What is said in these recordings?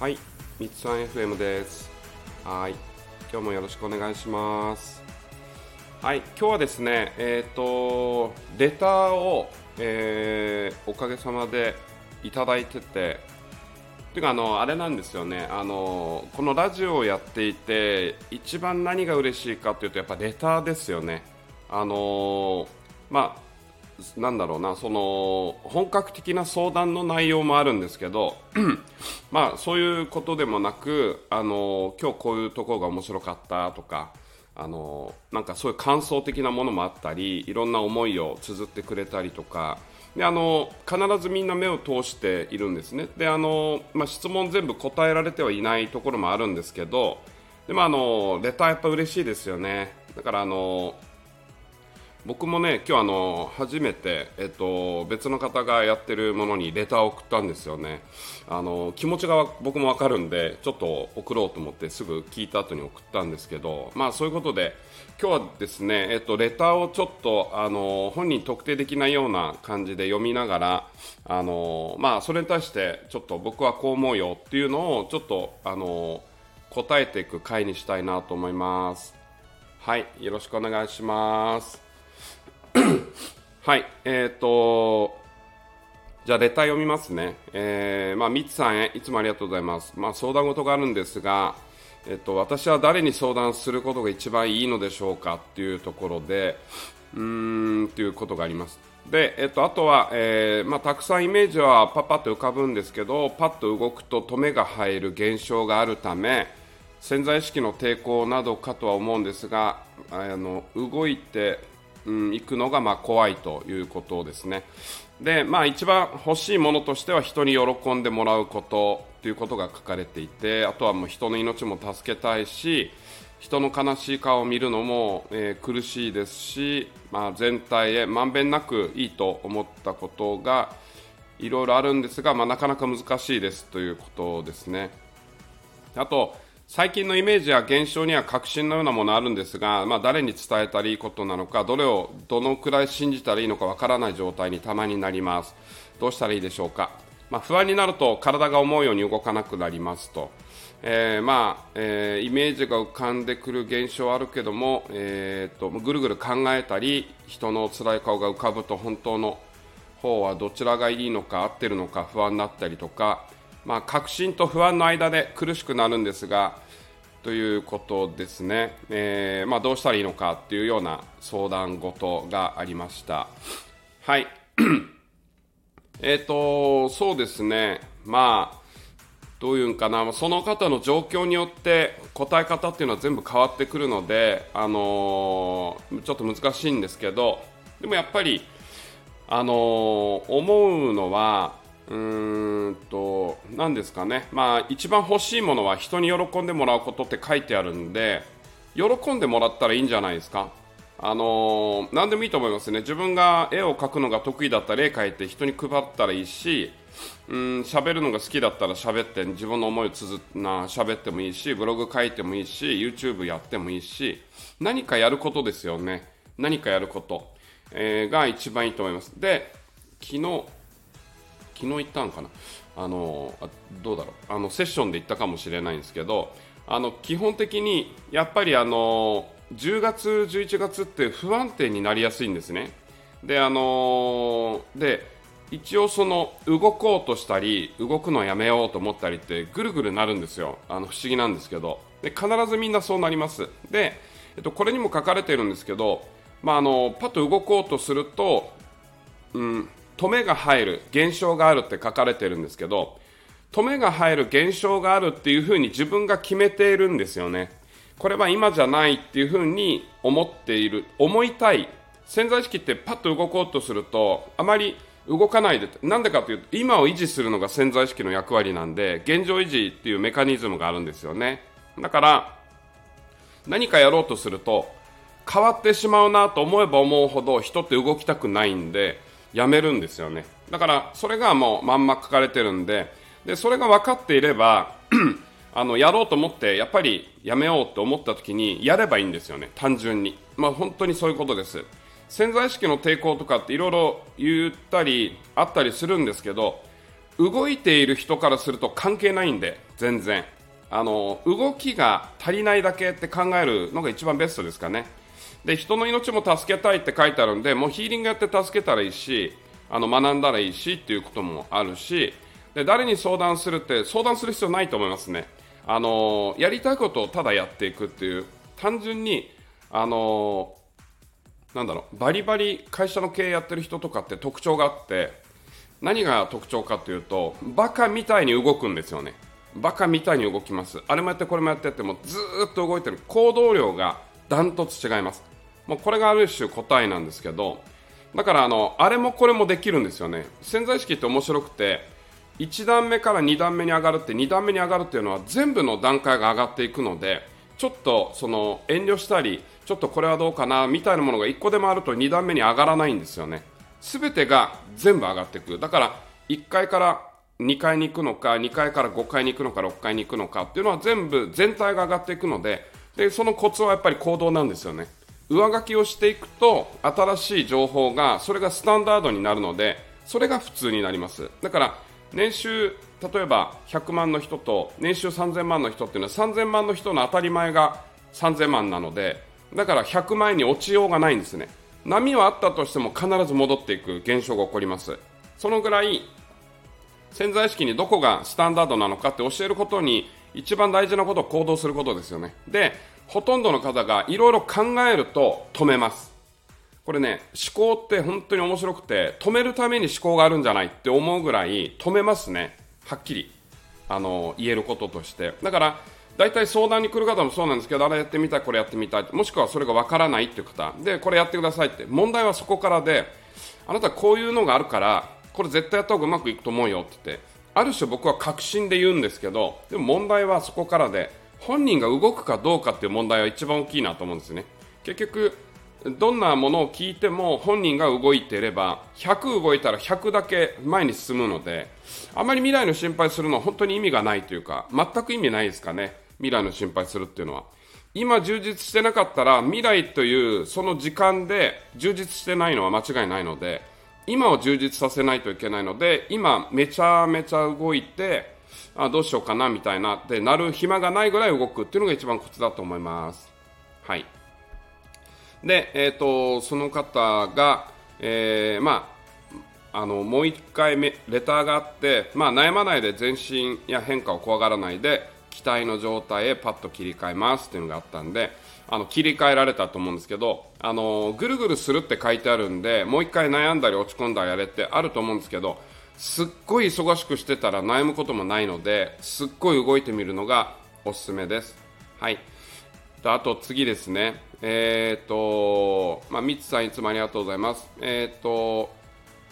はい、みつさん FM です。はい、今日もよろしくお願いします。はい、今日はですね、えっ、と、レターを、えーおかげさまでいただいてて、ていうかあの、あれなんですよね、あの、このラジオをやっていて、一番何が嬉しいかというと、やっぱレターですよね。あの、まあ、なんだろうな、その本格的な相談の内容もあるんですけど、まあそういうことでもなく、あの今日こういうところが面白かったとか、あのなんかそういう感想的なものもあったり、いろんな思いを綴ってくれたりとか、であの必ずみんな目を通しているんですね。であのまあ、質問全部答えられてはいないところもあるんですけど、でもあのレターやっぱ嬉しいですよね。だからあの僕もね今日あの初めて、えっと、別の方がやってるものにレターを送ったんですよね。あの気持ちが僕も分かるんでちょっと送ろうと思ってすぐ聞いた後に送ったんですけどまあそういうことで今日はですね、えっと、レターをちょっとあの本人特定できないような感じで読みながらあのまあそれに対してちょっと僕はこう思うよっていうのをちょっとあの答えていく回にしたいなと思います。はいよろしくお願いします。はい、えっ、と、じゃあ、レター読みますね。えー、まあ、ミツさんへ、いつもありがとうございます。まあ、相談事があるんですが、えっ、と、私は誰に相談することが一番いいのでしょうかっていうところで、うーん、っていうことがあります。で、えっ、と、あとは、えー、まあ、たくさんイメージはパッパッと浮かぶんですけど、パッと動くと止めが入る現象があるため、潜在意識の抵抗などかとは思うんですが、あの動いて、うん、行くのがまあ怖いということですね。で、まあ、一番欲しいものとしては人に喜んでもらうことということが書かれていてあとはもう人の命も助けたいし人の悲しい顔を見るのも、えー苦しいですし、まあ、全体へまんべんなくいいと思ったことがいろいろあるんですが、まあ、なかなか難しいですということですね。あと最近のイメージや現象には確信のようなものあるんですが、まあ、誰に伝えたらいいことなのかどれをどのくらい信じたらいいのかわからない状態にたまになります。どうしたらいいでしょうか、まあ、不安になると体が思うように動かなくなりますと、えーまあえーイメージが浮かんでくる現象はあるけども、えー、とぐるぐる考えたり人の辛い顔が浮かぶと本当の方はどちらがいいのか合ってるのか不安になったりとか、まあ、確信と不安の間で苦しくなるんですがということですね、えーまあ、どうしたらいいのかっていうような相談事がありました。はい。えーとそうですね、まあ、どういうんかな、その方の状況によって答え方っていうのは全部変わってくるので、あのーちょっと難しいんですけど、でもやっぱり、あのー思うのは、うーんと、なんですかね、まあ、一番欲しいものは人に喜んでもらうことって書いてあるんで、喜んでもらったらいいんじゃないですか。あのー何でもいいと思いますね。自分が絵を描くのが得意だったら絵描いて人に配ったらいいし、うん、喋るのが好きだったら喋って自分の思いをつづな喋ってもいいし、ブログ書いてもいいし、YouTube やってもいいし、何かやることですよね。何かやること、えーが一番いいと思います。で、昨日、昨日行ったんかな？あのあどうだろう？あのセッションで行ったかもしれないんですけどあの基本的にやっぱりあの10月、11月って不安定になりやすいんですね。であので一応その動こうとしたり動くのやめようと思ったりってぐるぐるなるんですよ。あの不思議なんですけど。で必ずみんなそうなります。で、えっと、これにも書かれてるんですけど、まあ、あのパッと動こうとするとうん、止めが入る現象があるって書かれてるんですけど止めが入る現象があるっていうふうに自分が決めているんですよね。これは今じゃないっていうふうに思っている思いたい。潜在意識ってパッと動こうとするとあまり動かないでなんでかというと今を維持するのが潜在意識の役割なんで現状維持っていうメカニズムがあるんですよね。だから何かやろうとすると変わってしまうなと思えば思うほど人って動きたくないんでやめるんですよね。だからそれがもうまんま書かれてるんででそれが分かっていれば あのやろうと思ってやっぱりやめようと思った時にやればいいんですよね。単純に。まあ本当にそういうことです。潜在意識の抵抗とかっていろいろ言ったりあったりするんですけど動いている人からすると関係ないんで全然。あの動きが足りないだけって考えるのが一番ベストですかね。で人の命も助けたいって書いてあるんでもうヒーリングやって助けたらいいしあの学んだらいいしっていうこともあるしで誰に相談するって相談する必要ないと思いますね。あのやりたいことをただやっていくっていう単純にあのなんだろうバリバリ会社の経営やってる人とかって特徴があって何が特徴かというとバカみたいに動くんですよね。バカみたいに動きます。あれもやってこれもやってやってもずっと動いてる。行動量がダントツ違います。もうこれがある種答えなんですけどだからあのあれもこれもできるんですよね。潜在意識って面白くて1段目から2段目に上がるって2段目に上がるっていうのは全部の段階が上がっていくのでちょっとその遠慮したりちょっとこれはどうかなみたいなものが1個でもあると2段目に上がらないんですよね。全てが全部上がっていく。だから1階から2階に行くのか2階から5階に行くのか6階に行くのかっていうのは全部全体が上がっていくのででそのコツはやっぱり行動なんですよね。上書きをしていくと新しい情報がそれがスタンダードになるのでそれが普通になります。だから年収例えば100万の人と年収3000万の人っていうのは3000万の人の当たり前が3000万なのでだから100万円に落ちようがないんですね。波はあったとしても必ず戻っていく現象が起こります。そのぐらい潜在意識にどこがスタンダードなのかって教えることに一番大事なことを行動することですよね。でほとんどの方がいろいろ考えると止めます。これね思考って本当に面白くて止めるために思考があるんじゃないって思うぐらい止めますね。はっきり。あの言えることとして。だから大体相談に来る方もそうなんですけど、あれやってみたい、これやってみたい、もしくはそれがわからないっていう方、で、これやってくださいって、問題はそこからで、あなたこういうのがあるから、これ絶対やった方がうまくいくと思うよって言って、ある種僕は確信で言うんですけど、でも問題はそこからで、本人が動くかどうかっていう問題は一番大きいなと思うんですね。結局、どんなものを聞いても本人が動いていれば100動いたら100だけ前に進むのであまり未来の心配するのは本当に意味がないというか全く意味ないですかね。未来の心配するっていうのは今充実してなかったら未来というその時間で充実してないのは間違いないので今を充実させないといけないので今めちゃめちゃ動いてあどうしようかなみたいなでなる暇がないぐらい動くっていうのが一番コツだと思います。はい。で、えーと、その方が、えー、まああのもう1回目レターがあって、まあ、悩まないで前進や変化を怖がらないで期待の状態へパッと切り替えますっていうのがあったんであの切り替えられたと思うんですけどあのぐるぐるするって書いてあるんでもう1回悩んだり落ち込んだりやれってあると思うんですけどすっごい忙しくしてたら悩むこともないのですっごい動いてみるのがおすすめです。はいあと次ですね、えっ、ー、と、まあ、ミツさんいつもありがとうございます。えっ、ー、と、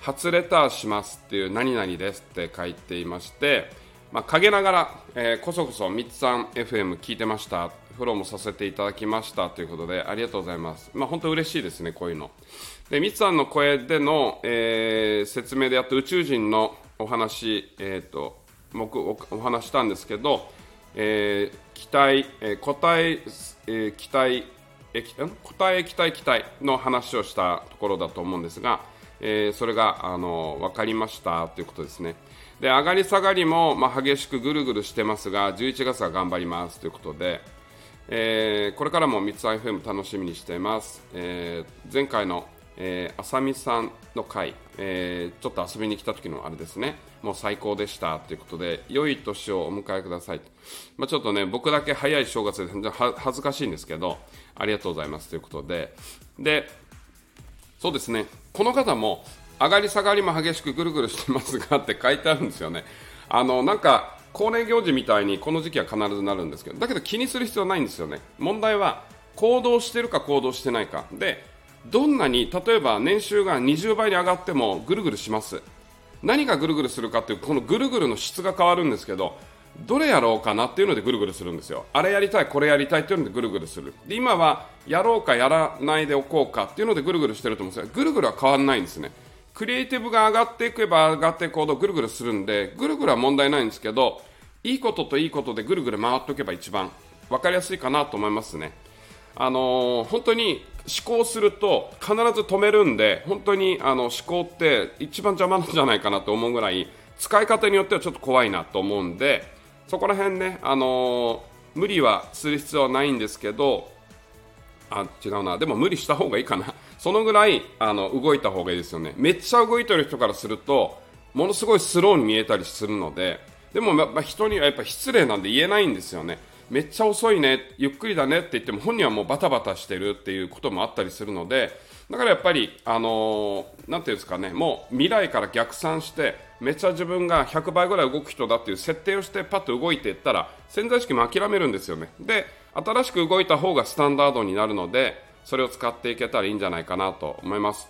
初レターしますっていう何々ですって書いていまして、まあ、陰ながら、えー、こそこそミツさん FM 聞いてました、フォローもさせていただきましたということで、ありがとうございます。まあ、本当嬉しいですね、こういうの。で、ミツさんの声での、えー、説明であった宇宙人のお話、えっ、ー、と、僕おお話したんですけど、えー、期待、えー、答え、えー、期待、え答え、期待、期待の話をしたところだと思うんですが、えー、それがあの分かりましたということですね。で上がり下がりも、まあ、激しくぐるぐるしてますが11月は頑張りますということで、えー、これからも三つ FM 楽しみにしています、えー、前回の、えー、浅見さんの回、えー、ちょっと遊びに来た時のあれですね。もう最高でしたということで良い年をお迎えください、まあ、ちょっとね僕だけ早い正月で恥ずかしいんですけどありがとうございますということで。でそうですね。この方も上がり下がりも激しくぐるぐるしてますがって書いてあるんですよね。あのなんか恒例行事みたいにこの時期は必ずなるんですけどだけど気にする必要ないんですよね。問題は行動してるか行動してないか。でどんなに例えば年収が20倍に上がってもぐるぐるします。何がぐるぐるするかっていうこのぐるぐるの質が変わるんですけどどれやろうかなっていうのでぐるぐるするんですよ。あれやりたいこれやりたいっていうのでぐるぐるする。で今はやろうかやらないでおこうかっていうのでぐるぐるしてると思うんですがぐるぐるは変わらないんですね。クリエイティブが上がっていけば上がっていくほどぐるぐるするんで、ぐるぐるは問題ないんですけど、いいことといいことでぐるぐる回っておけば一番分かりやすいかなと思いますね。あのー、本当に思考すると必ず止めるんで、本当にあの思考って一番邪魔なんじゃないかなと思うぐらい、使い方によってはちょっと怖いなと思うんでそこら辺ね、あのー、無理はする必要はないんですけどあ違うなでも無理した方がいいかなそのぐらいあの動いた方がいいですよねめっちゃ動いてる人からするとものすごいスローに見えたりするのででも、ま、人にはやっぱ失礼なんで言えないんですよねめっちゃ遅いねゆっくりだねって言っても本人はもうバタバタしてるっていうこともあったりするのでだからやっぱり、あのー、ていうんですかね、もう未来から逆算して、めっちゃ自分が100倍ぐらい動く人だっていう設定をして、パッと動いていったら、潜在意識も諦めるんですよね。で、新しく動いた方がスタンダードになるので、それを使っていけたらいいんじゃないかなと思います。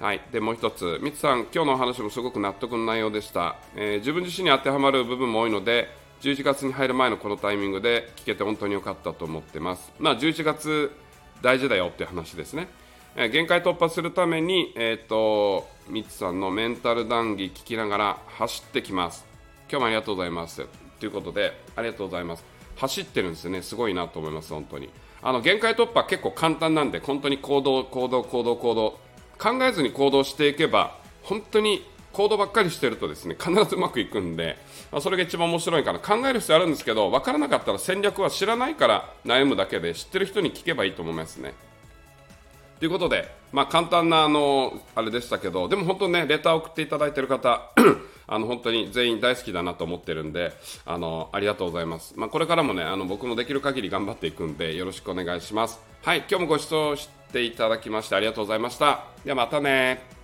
はい、でもう一つ、ミツさん、今日のお話もすごく納得の内容でした、えー、自分自身に当てはまる部分も多いので、11月に入る前のこのタイミングで聞けて本当に良かったと思ってます。まあ、11月大事だよっていう話ですね。えー、限界突破するために、えっ、ー、と、ミツさんのメンタル談義聞きながら走ってきます。今日もありがとうございます。ということで、ありがとうございます。走ってるんですよね。すごいなと思います、本当に。あの、限界突破結構簡単なんで、本当に行動、行動、行動、行動。考えずに行動していけば、本当に行動ばっかりしてるとですね、必ずうまくいくんで、まあ、それが一番面白いから考える必要あるんですけど、分からなかったら戦略は知らないから悩むだけで、知ってる人に聞けばいいと思いますね。ということで、まあ、簡単なあのあれでしたけど、でも本当ね、レター送っていただいている方、あの本当に全員大好きだなと思ってるんで、あのありがとうございます。まあ、これからもね、あの僕もできる限り頑張っていくんで、よろしくお願いします。はい、今日もご視聴していただきましてありがとうございました。ではまたね